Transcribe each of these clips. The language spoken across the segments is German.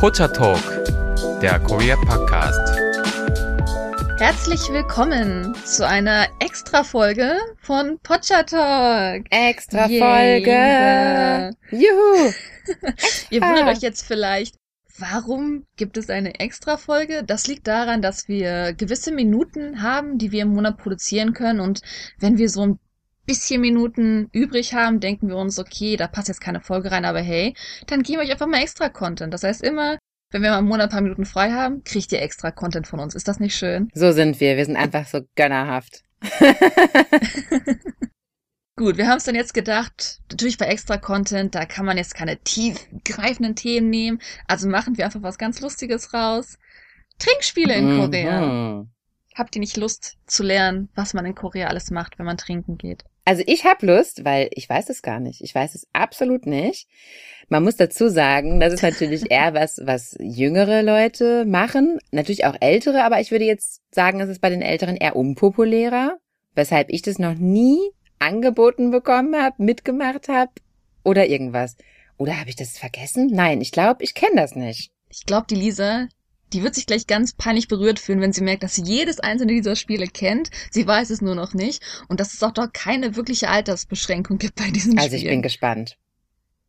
Pocha Talk, der Korea Podcast. Herzlich willkommen zu einer Extra-Folge von Pocha Talk. Extra-Folge. Juhu. Ihr wundert euch jetzt vielleicht, warum gibt es eine Extra-Folge? Das liegt daran, dass wir gewisse Minuten haben, die wir im Monat produzieren können und wenn wir so ein bisschen Minuten übrig haben, denken wir uns, okay, da passt jetzt keine Folge rein, aber hey, dann geben wir euch einfach mal extra Content. Das heißt immer, wenn wir mal im Monat ein paar Minuten frei haben, kriegt ihr extra Content von uns. Ist das nicht schön? So sind wir. Wir sind einfach so gönnerhaft. Gut, wir haben es dann jetzt gedacht, natürlich bei extra Content, da kann man jetzt keine tiefgreifenden Themen nehmen. Also machen wir einfach was ganz Lustiges raus. Trinkspiele in Mhm. Korea. Habt ihr nicht Lust zu lernen, was man in Korea alles macht, wenn man trinken geht? Also ich habe Lust, weil ich weiß es gar nicht. Ich weiß es absolut nicht. Man muss dazu sagen, das ist natürlich eher was, was jüngere Leute machen. Natürlich auch ältere, aber ich würde jetzt sagen, es ist bei den Älteren eher unpopulärer, weshalb ich das noch nie angeboten bekommen habe, mitgemacht habe oder irgendwas. Oder habe ich das vergessen? Nein, ich glaube, ich kenne das nicht. Ich glaube, die Lisa, die wird sich gleich ganz peinlich berührt fühlen, wenn sie merkt, dass sie jedes einzelne dieser Spiele kennt. Sie weiß es nur noch nicht. Und dass es auch doch keine wirkliche Altersbeschränkung gibt bei diesen Also ich Spielen. bin gespannt.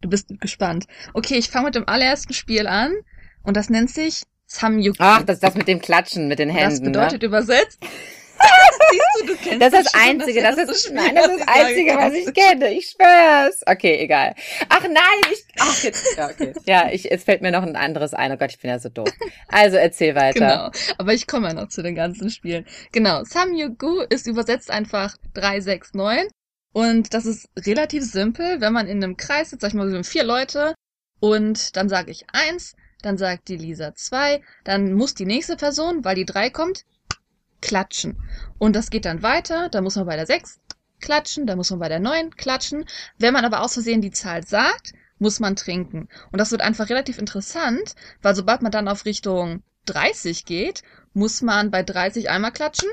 Du bist gespannt. Okay, ich fange mit dem allerersten Spiel an. Und das nennt sich Samyuk. Ach, das ist das mit dem Klatschen, mit den Händen. Das bedeutet übersetzt. Siehst du, du kennst ne? Das ist das Einzige, das erste ist, Spiel, nein, das ist das Einzige, was ich kenne. Ich schwör's. Okay, egal. Ach nein, ich, ach jetzt, ja, okay. Ja, ich, jetzt fällt mir noch ein anderes ein. Oh Gott, ich bin ja so doof. Also erzähl weiter. Genau, aber ich komme ja noch zu den ganzen Spielen. Genau, Samyugu ist übersetzt einfach 369 und das ist relativ simpel, wenn man in einem Kreis sitzt, sag ich mal, wir sind vier Leute und dann sage ich eins, dann sagt die Lisa zwei, dann muss die nächste Person, weil die drei kommt, klatschen. Und das geht dann weiter, da muss man bei der sechs klatschen, da muss man bei der neun klatschen. Wenn man aber aus Versehen die Zahl sagt, muss man trinken. Und das wird einfach relativ interessant, weil sobald man dann auf Richtung 30 geht, muss man bei 30 einmal klatschen,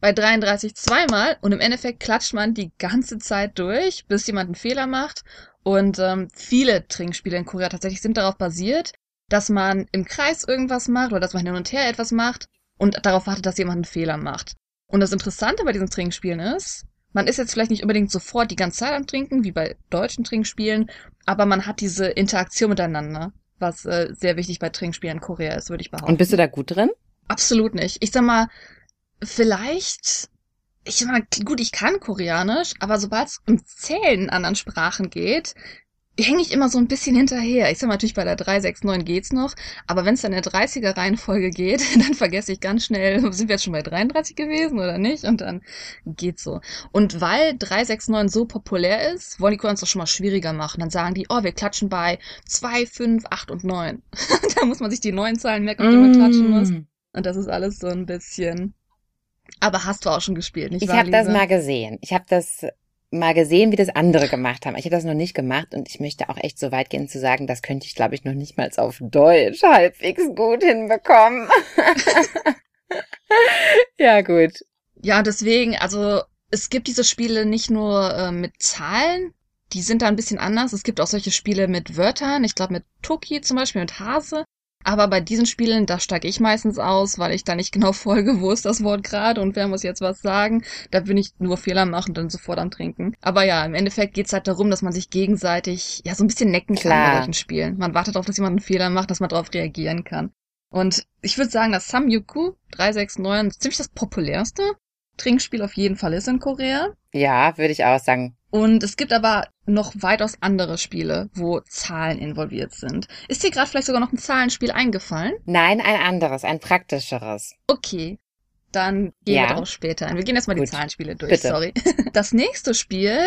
bei 33 zweimal und im Endeffekt klatscht man die ganze Zeit durch, bis jemand einen Fehler macht. Und ähm, viele Trinkspiele in Korea tatsächlich sind darauf basiert, dass man im Kreis irgendwas macht oder dass man hin und her etwas macht und darauf wartet, dass jemand einen Fehler macht. Und das Interessante bei diesen Trinkspielen ist, man ist jetzt vielleicht nicht unbedingt sofort die ganze Zeit am Trinken, wie bei deutschen Trinkspielen, aber man hat diese Interaktion miteinander, was äh, sehr wichtig bei Trinkspielen in Korea ist, würde ich behaupten. Und bist du da gut drin? Absolut nicht. Ich sag mal, vielleicht, ich sag mal, gut, ich kann Koreanisch, aber sobald es um Zählen in anderen Sprachen geht, hänge ich immer so ein bisschen hinterher. Ich sag mal, natürlich bei der 369 geht's noch, aber wenn es dann in der 30er Reihenfolge geht, dann vergesse ich ganz schnell, sind wir jetzt schon bei 33 gewesen oder nicht? Und dann geht's so. Und weil 369 so populär ist, wollen die Koreaner es doch schon mal schwieriger machen. Dann sagen die, oh, wir klatschen bei 2, 5, 8 und 9. da muss man sich die neuen Zahlen merken, auf die man klatschen muss. Mm. Und das ist alles so ein bisschen. Aber hast du auch schon gespielt, nicht Ich wahr? habe das mal gesehen. Ich habe das mal gesehen, wie das andere gemacht haben. Ich habe das noch nicht gemacht und ich möchte auch echt so weit gehen zu sagen, das könnte ich, glaube ich, noch nicht mal auf Deutsch halbwegs gut hinbekommen. ja, gut. Ja, deswegen, also es gibt diese Spiele nicht nur äh, mit Zahlen, die sind da ein bisschen anders. Es gibt auch solche Spiele mit Wörtern. Ich glaube mit Toki zum Beispiel, mit Hase. Aber bei diesen Spielen, da steige ich meistens aus, weil ich da nicht genau folge, wo ist das Wort gerade und wer muss jetzt was sagen. Da bin ich nur Fehler machen und dann sofort am Trinken. Aber ja, im Endeffekt geht's halt darum, dass man sich gegenseitig ja so ein bisschen necken kann Klar. bei solchen Spielen. Man wartet darauf, dass jemand einen Fehler macht, dass man darauf reagieren kann. Und ich würde sagen, dass Samyuku 369 ziemlich das populärste Trinkspiel auf jeden Fall ist in Korea. Ja, würde ich auch sagen. Und es gibt aber noch weitaus andere Spiele, wo Zahlen involviert sind. Ist dir gerade vielleicht sogar noch ein Zahlenspiel eingefallen? Nein, ein anderes, ein praktischeres. Okay. Dann gehen Ja. wir darauf später ein. Wir gehen erstmal die Gut. Zahlenspiele durch, Bitte. sorry. Das nächste Spiel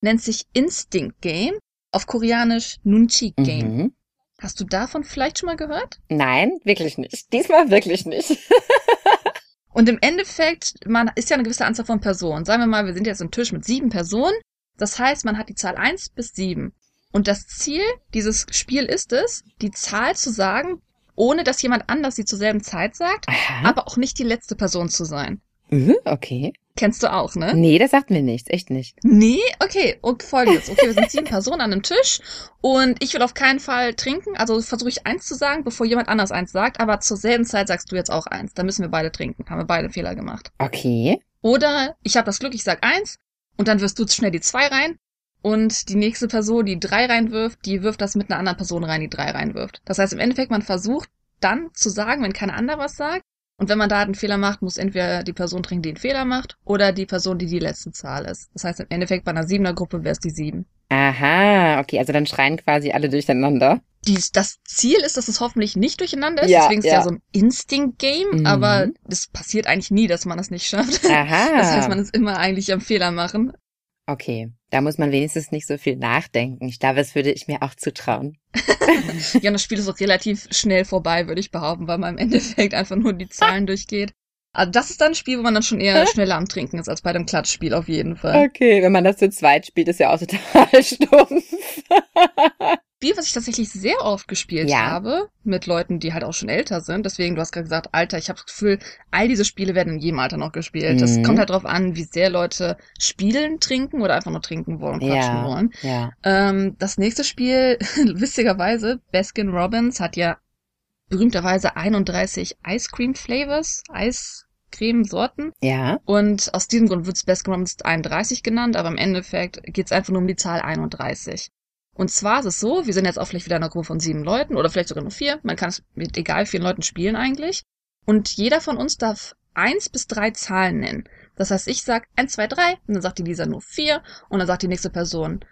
nennt sich Instinct Game, auf Koreanisch Nunchi Game. Mhm. Hast du davon vielleicht schon mal gehört? Nein, wirklich nicht. Diesmal wirklich nicht. Und im Endeffekt, man ist ja eine gewisse Anzahl von Personen. Sagen wir mal, wir sind jetzt ein Tisch mit sieben Personen. Das heißt, man hat die Zahl eins bis sieben. Und das Ziel dieses Spiel ist es, die Zahl zu sagen, ohne dass jemand anders sie zur selben Zeit sagt, Aha. aber auch nicht die letzte Person zu sein. Mhm, okay. Kennst du auch, ne? Nee, das sagt mir nichts, echt nicht. Nee? Okay, und folgendes. Okay, wir sind sieben Personen an einem Tisch und ich will auf keinen Fall trinken. Also versuche ich eins zu sagen, bevor jemand anders eins sagt, aber zur selben Zeit sagst du jetzt auch eins. Dann müssen wir beide trinken. Haben wir beide Fehler gemacht. Okay. Oder ich habe das Glück, ich sag eins und dann wirst du schnell die zwei rein und die nächste Person, die drei reinwirft, die wirft das mit einer anderen Person rein, die drei reinwirft. Das heißt, im Endeffekt, man versucht dann zu sagen, wenn keiner andere was sagt. Und wenn man da einen Fehler macht, muss entweder die Person trinken, die einen Fehler macht, oder die Person, die die letzte Zahl ist. Das heißt, im Endeffekt bei einer siebener Gruppe wäre es die sieben. Aha, okay, also dann schreien quasi alle durcheinander. Die, das Ziel ist, dass es hoffentlich nicht durcheinander ist. Ja, Deswegen ist es ja. ja so ein Instinct-Game, Mhm. aber es passiert eigentlich nie, dass man das nicht schafft. Aha. Das heißt, man ist immer eigentlich am Fehler machen. okay, da muss man wenigstens nicht so viel nachdenken. Ich glaube, das würde ich mir auch zutrauen. Ja, und das Spiel ist auch relativ schnell vorbei, würde ich behaupten, weil man im Endeffekt einfach nur die Zahlen durchgeht. Also das ist dann ein Spiel, wo man dann schon eher schneller am Trinken ist als bei dem Klatschspiel auf jeden Fall. Okay, wenn man das zu zweit spielt, ist ja auch total stumpf. Spiel, was ich tatsächlich sehr oft gespielt Ja. habe, mit Leuten, die halt auch schon älter sind. Deswegen, du hast gerade gesagt, Alter, ich habe das Gefühl, all diese Spiele werden in jedem Alter noch gespielt. Das Mhm. kommt halt drauf an, wie sehr Leute spielen, trinken oder einfach nur trinken wollen, quatschen Ja. wollen. ja. Ähm, das nächste Spiel, witzigerweise, Baskin Robbins hat ja berühmterweise 31 Ice Cream Flavors, Eiscreme-Sorten. Ja. Und aus diesem Grund wird Baskin Robbins 31 genannt, aber im Endeffekt geht es einfach nur um die Zahl 31. Und zwar ist es so, wir sind jetzt auch vielleicht wieder in einer Gruppe von sieben Leuten oder vielleicht sogar nur vier. Man kann es mit egal vielen Leuten spielen eigentlich. Und jeder von uns darf eins bis drei Zahlen nennen. Das heißt, ich sag eins, zwei, drei, und dann sagt die Lisa nur vier, und dann sagt die nächste Person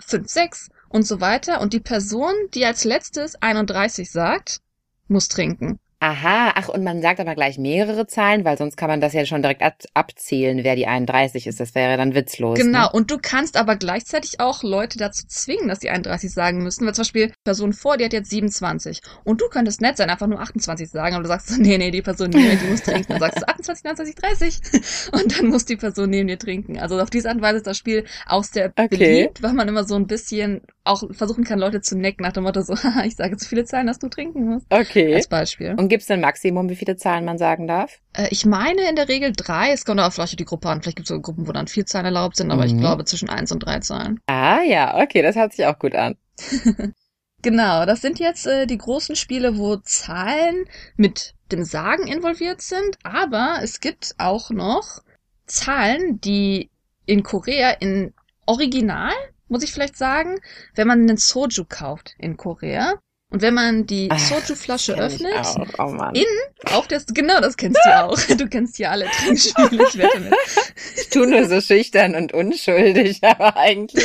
fünf, sechs und so weiter. Und die Person, die als letztes 31 sagt, muss trinken. Aha, ach, und man sagt aber gleich mehrere Zahlen, weil sonst kann man das ja schon direkt ab abzählen, wer die 31 ist. Das wäre dann witzlos. Genau, Ne? und du kannst aber gleichzeitig auch Leute dazu zwingen, dass die 31 sagen müssen. Weil zum Beispiel Person vor, die hat jetzt 27. Und du könntest nett sein, einfach nur 28 sagen, aber du sagst so, nee, nee, die Person neben mir, die muss trinken. Dann sagst du 28, 29, 30. Und dann muss die Person neben dir trinken. Also auf diese Art und Weise ist das Spiel auch sehr Okay. beliebt, weil man immer so ein bisschen auch versuchen kann, Leute zu necken nach dem Motto so, ich sage so viele Zahlen, dass du trinken musst. Okay. Als Beispiel. Und gibt's ein Maximum, wie viele Zahlen man sagen darf? Äh, ich meine in der Regel drei. Es kommt aber vielleicht die Gruppe an. Vielleicht gibt es sogar Gruppen, wo dann vier Zahlen erlaubt sind, aber ich Mhm. glaube zwischen eins und drei Zahlen. Ah ja, okay, das hört sich auch gut an. Genau, das sind jetzt äh, die großen Spiele, wo Zahlen mit dem Sagen involviert sind, aber es gibt auch noch Zahlen, die in Korea in Original, muss ich vielleicht sagen, wenn man einen Soju kauft in Korea und wenn man die Soju-Flasche öffnet, Auch. Oh Mann. In- auf der, genau, das kennst du auch. Du kennst ja alle Trinkspiele, ich wette mit. Ich tu nur so schüchtern und unschuldig, aber eigentlich.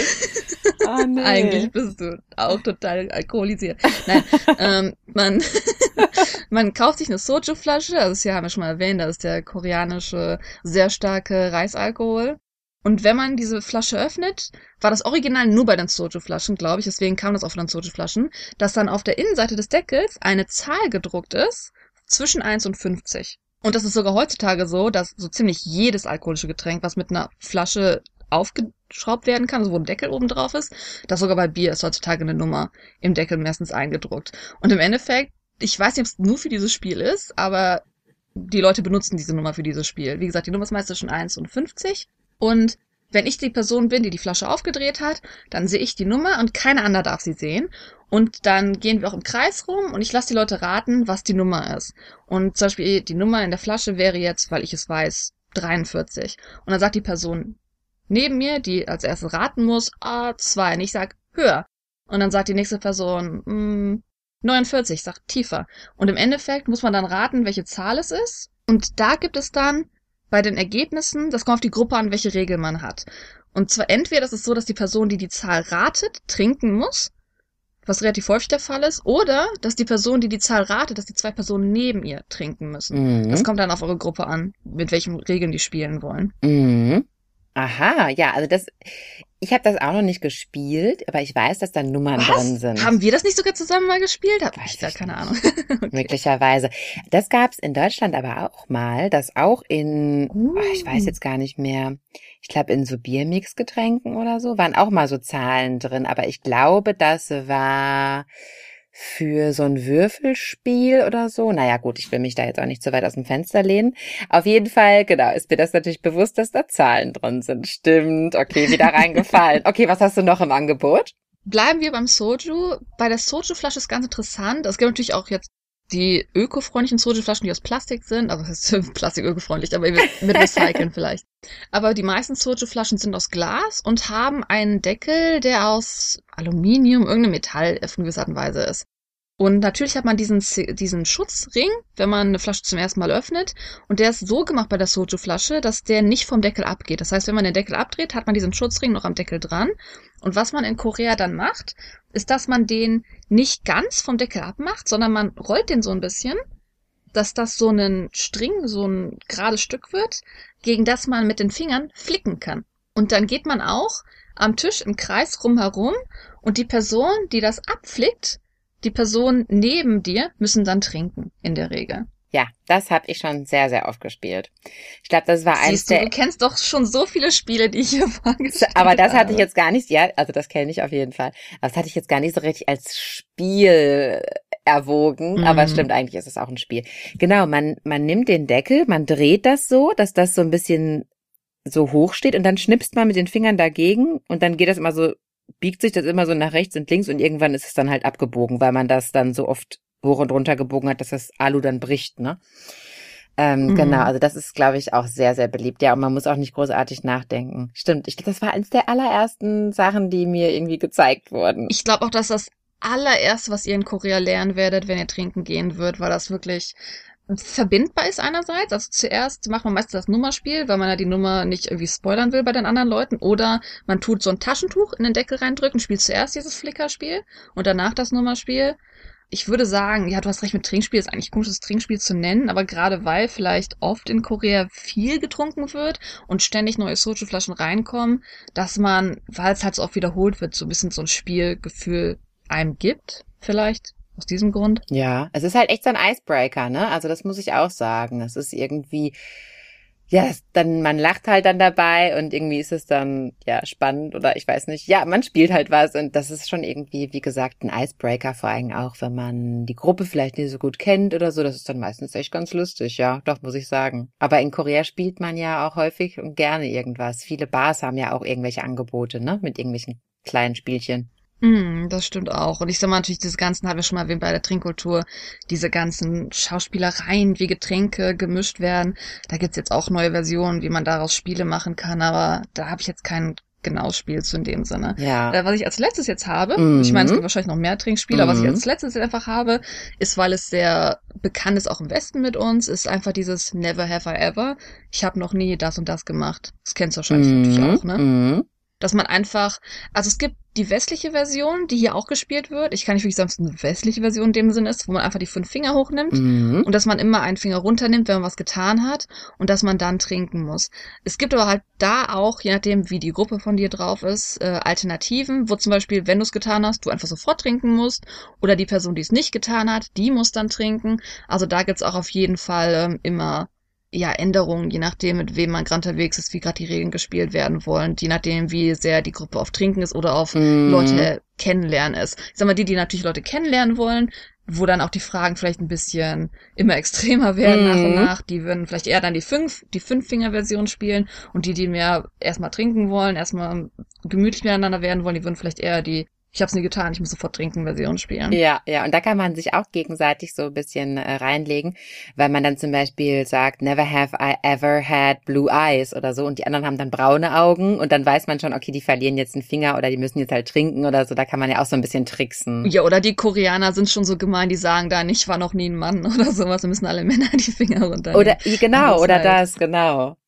Oh, nee. Eigentlich bist du auch total alkoholisiert. Nein, ähm, man, man kauft sich eine Soju-Flasche, also das hier haben wir schon mal erwähnt, das ist der koreanische, sehr starke Reisalkohol. Und wenn man diese Flasche öffnet, war das Original nur bei den Soju-Flaschen, glaube ich, deswegen kam das auch von den Soju-Flaschen, dass dann auf der Innenseite des Deckels eine Zahl gedruckt ist zwischen 1 und 50. Und das ist sogar heutzutage so, dass so ziemlich jedes alkoholische Getränk, was mit einer Flasche aufgeschraubt werden kann, also wo ein Deckel oben drauf ist, das sogar bei Bier ist heutzutage eine Nummer im Deckel meistens eingedruckt. Und im Endeffekt, ich weiß nicht, ob es nur für dieses Spiel ist, aber die Leute benutzen diese Nummer für dieses Spiel. Wie gesagt, die Nummer ist meistens zwischen 1 und 50. Und wenn ich die Person bin, die die Flasche aufgedreht hat, dann sehe ich die Nummer und keiner anderer darf sie sehen. Und dann gehen wir auch im Kreis rum und ich lasse die Leute raten, was die Nummer ist. Und zum Beispiel die Nummer in der Flasche wäre jetzt, weil ich es weiß, 43. Und dann sagt die Person neben mir, die als erstes raten muss, ah, 2. Und ich sag höher. Und dann sagt die nächste Person, mm, 49, ich sag tiefer. Und im Endeffekt muss man dann raten, welche Zahl es ist. Und da gibt es dann bei den Ergebnissen, das kommt auf die Gruppe an, welche Regel man hat. Und zwar entweder ist es so, dass die Person, die die Zahl ratet, trinken muss, was relativ häufig der Fall ist, oder dass die Person, die die Zahl ratet, dass die zwei Personen neben ihr trinken müssen. Mhm. Das kommt dann auf eure Gruppe an, mit welchen Regeln die spielen wollen. Mhm. Aha, ja, also das, ich habe das auch noch nicht gespielt, aber ich weiß, dass da Nummern drin sind. Haben wir das nicht sogar zusammen mal gespielt? Hab Weiß ich da keine. Ahnung. Möglicherweise. Das gab's in Deutschland aber auch mal, das auch in, Uh. oh, ich weiß jetzt gar nicht mehr, ich glaube in so Biermixgetränken oder so, waren auch mal so Zahlen drin, aber ich glaube, das war für so ein Würfelspiel oder so. Naja, gut, ich will mich da jetzt auch nicht zu weit aus dem Fenster lehnen. Auf jeden Fall, genau, ist mir das natürlich bewusst, dass da Zahlen drin sind. Stimmt, okay, wieder reingefallen. Okay, was hast du noch im Angebot? Bleiben wir beim Soju. Bei der Soju-Flasche ist ganz interessant. Es gibt natürlich auch jetzt die ökofreundlichen Soju-Flaschen, die aus Plastik sind. Also das ist Plastik ökofreundlich, aber mit Recyceln vielleicht. Aber die meisten Soju-Flaschen sind aus Glas und haben einen Deckel, der aus Aluminium, irgendeinem Metall auf eine gewisse Art und Weise ist. Und natürlich hat man diesen, diesen Schutzring, wenn man eine Flasche zum ersten Mal öffnet. Und der ist so gemacht bei der Soju-Flasche, dass der nicht vom Deckel abgeht. Das heißt, wenn man den Deckel abdreht, hat man diesen Schutzring noch am Deckel dran. Und was man in Korea dann macht, ist, dass man den nicht ganz vom Deckel abmacht, sondern man rollt den so ein bisschen, dass das so ein String, so ein gerades Stück wird, gegen das man mit den Fingern flicken kann. Und dann geht man auch am Tisch im Kreis rumherum und die Person, die das abflickt, die Person neben dir müssen dann trinken, in der Regel. Ja, das habe ich schon sehr, sehr oft gespielt. Ich glaube, das war eins du, der. Du kennst doch schon so viele Spiele, die ich hier vorgestellt Aber das hatte ich jetzt gar nicht, ja, also das kenne ich auf jeden Fall. Aber das hatte ich jetzt gar nicht so richtig als Spiel erwogen. Mhm. Aber es stimmt, eigentlich ist es auch ein Spiel. Genau, man, man nimmt den Deckel, man dreht das so, dass das so ein bisschen so hoch steht und dann schnipst man mit den Fingern dagegen und dann geht das immer so, biegt sich das immer so nach rechts und links und irgendwann ist es dann halt abgebogen, weil man das dann so oft hoch und runter gebogen hat, dass das Alu dann bricht, ne? Ähm, Mhm. Genau, also das ist, glaube ich, auch sehr, sehr beliebt. Ja, und man muss auch nicht großartig nachdenken. Stimmt, ich glaube, das war eines der allerersten Sachen, die mir irgendwie gezeigt wurden. Ich glaube auch, dass das allererste, was ihr in Korea lernen werdet, wenn ihr trinken gehen wird, weil das wirklich verbindbar ist einerseits. Also zuerst macht man meistens das Nummerspiel, weil man ja die Nummer nicht irgendwie spoilern will bei den anderen Leuten. Oder man tut so ein Taschentuch in den Deckel reindrücken, spielt zuerst dieses Flickerspiel und danach das Nummerspiel. Ich würde sagen, ja, du hast recht mit Trinkspiel, ist eigentlich komisch, das Trinkspiel zu nennen, aber gerade weil vielleicht oft in Korea viel getrunken wird und ständig neue Soju-Flaschen reinkommen, dass man, weil es halt so oft wiederholt wird, so ein bisschen so ein Spielgefühl einem gibt, vielleicht. Aus diesem Grund. Ja, es ist halt echt so ein Icebreaker, ne? Also das muss ich auch sagen. Es ist irgendwie, ja, dann, man lacht halt dann dabei und irgendwie ist es dann, ja, spannend oder ich weiß nicht. Ja, man spielt halt was und das ist schon irgendwie, wie gesagt, ein Icebreaker, vor allem auch, wenn man die Gruppe vielleicht nicht so gut kennt oder so. Das ist dann meistens echt ganz lustig, ja, doch, muss ich sagen. Aber in Korea spielt man ja auch häufig und gerne irgendwas. Viele Bars haben ja auch irgendwelche Angebote, ne? Mit irgendwelchen kleinen Spielchen. Mm, das stimmt auch. Und ich sag mal natürlich, diese ganzen, haben wir schon mal erwähnt bei der Trinkkultur, diese ganzen Schauspielereien, wie Getränke gemischt werden. Da gibt's jetzt auch neue Versionen, wie man daraus Spiele machen kann, aber da habe ich jetzt kein genaues Spiel zu in dem Sinne. Ja. Äh, Was ich als letztes jetzt habe, Mhm. ich meine, es gibt wahrscheinlich noch mehr Trinkspiele, aber was ich Mhm. als letztes jetzt einfach habe, ist, weil es sehr bekannt ist, auch im Westen mit uns, ist einfach dieses Never Have I Ever. Ich habe noch nie das und das gemacht. Das kennst du wahrscheinlich natürlich auch, ne? Dass man einfach, also es gibt die westliche Version, die hier auch gespielt wird. Ich kann nicht wirklich sagen, dass es eine westliche Version in dem Sinne ist, wo man einfach die fünf Finger hochnimmt Mhm. und dass man immer einen Finger runternimmt, wenn man was getan hat und dass man dann trinken muss. Es gibt aber halt da auch, je nachdem wie die Gruppe von dir drauf ist, äh, Alternativen, wo zum Beispiel, wenn du es getan hast, du einfach sofort trinken musst oder die Person, die es nicht getan hat, die muss dann trinken. Also da gibt's auch auf jeden Fall ähm, immer ja, Änderungen, je nachdem, mit wem man gerade unterwegs ist, wie gerade die Regeln gespielt werden wollen, je nachdem, wie sehr die Gruppe auf Trinken ist oder auf Mhm. Leute kennenlernen ist. Ich sag mal, die, die natürlich Leute kennenlernen wollen, wo dann auch die Fragen vielleicht ein bisschen immer extremer werden nach und Mhm. nach, die würden vielleicht eher dann die fünf, die Fünf-Finger-Version spielen und die, die mehr erstmal trinken wollen, erstmal gemütlich miteinander werden wollen, die würden vielleicht eher die ich hab's nie getan, ich muss sofort trinken Version spielen. Ja, ja, und da kann man sich auch gegenseitig so ein bisschen äh, reinlegen, weil man dann zum Beispiel sagt, never have I ever had blue eyes oder so und die anderen haben dann braune Augen und dann weiß man schon, okay, die verlieren jetzt einen Finger oder die müssen jetzt halt trinken oder so, da kann man ja auch so ein bisschen tricksen. Ja, oder die Koreaner sind schon so gemein, die sagen dann, ich war noch nie ein Mann oder sowas, dann müssen alle Männer die Finger runternehmen. Oder, genau, oder halt. das, genau.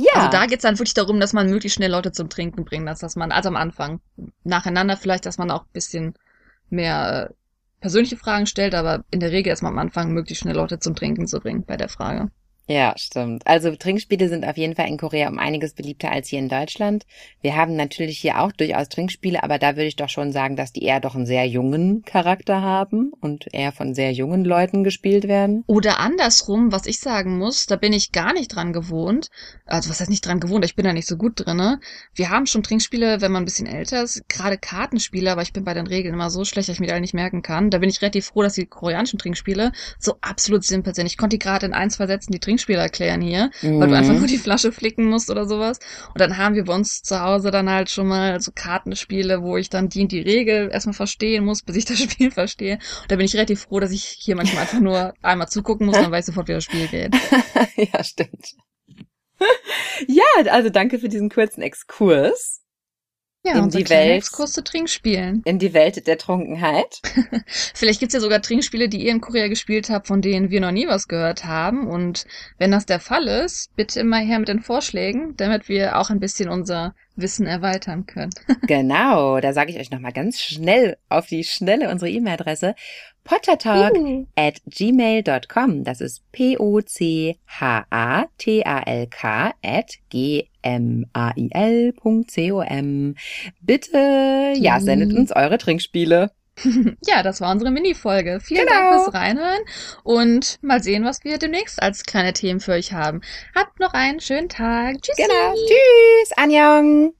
Ja. Also da geht's dann wirklich darum, dass man möglichst schnell Leute zum Trinken bringt, dass, dass man, also am Anfang, nacheinander vielleicht, dass man auch bisschen mehr äh, persönliche Fragen stellt, aber in der Regel erstmal am Anfang möglichst schnell Leute zum Trinken zu bringen bei der Frage. Ja, stimmt. Also Trinkspiele sind auf jeden Fall in Korea um einiges beliebter als hier in Deutschland. Wir haben natürlich hier auch durchaus Trinkspiele, aber da würde ich doch schon sagen, dass die eher doch einen sehr jungen Charakter haben und eher von sehr jungen Leuten gespielt werden. Oder andersrum, was ich sagen muss, da bin ich gar nicht dran gewohnt. Also was heißt nicht dran gewohnt, ich bin da nicht so gut drinne. Wir haben schon Trinkspiele, wenn man ein bisschen älter ist, gerade Kartenspiele, aber ich bin bei den Regeln immer so schlecht, dass ich mir da nicht merken kann. Da bin ich relativ froh, dass die koreanischen Trinkspiele so absolut simpel sind. Ich konnte die gerade in ein, zwei Sätzen die Trinkspiele Trinkspiel erklären hier, mhm. weil du einfach mhm. nur die Flasche flicken musst oder sowas. Und dann haben wir bei uns zu Hause dann halt schon mal so Kartenspiele, wo ich dann die und die Regel erstmal verstehen muss, bis ich das Spiel verstehe. Und da bin ich relativ froh, dass ich hier manchmal einfach nur einmal zugucken muss, dann weiß ich sofort, wie das Spiel geht. ja, stimmt. ja, also danke für diesen kurzen Exkurs. Ja, in die Welt. Exkurs zu Trinkspielen. In die Welt der Trunkenheit. Vielleicht gibt's ja sogar Trinkspiele, die ihr in Korea gespielt habt, von denen wir noch nie was gehört haben. Und wenn das der Fall ist, bitte immer her mit den Vorschlägen, damit wir auch ein bisschen unser Wissen erweitern können. genau, da sage ich euch nochmal ganz schnell auf die Schnelle unsere E-Mail-Adresse pottertalk uh. at gmail.com. Das ist P-O-C-H-A-T-A-L-K at g-m-a-i-l.com. Bitte, ja, sendet uns eure Trinkspiele. ja, das war unsere Mini-Folge. Vielen genau. Dank fürs Reinhören und mal sehen, was wir demnächst als kleine Themen für euch haben. Habt noch einen schönen Tag. Tschüss. Genau. Tschüss. Anjong.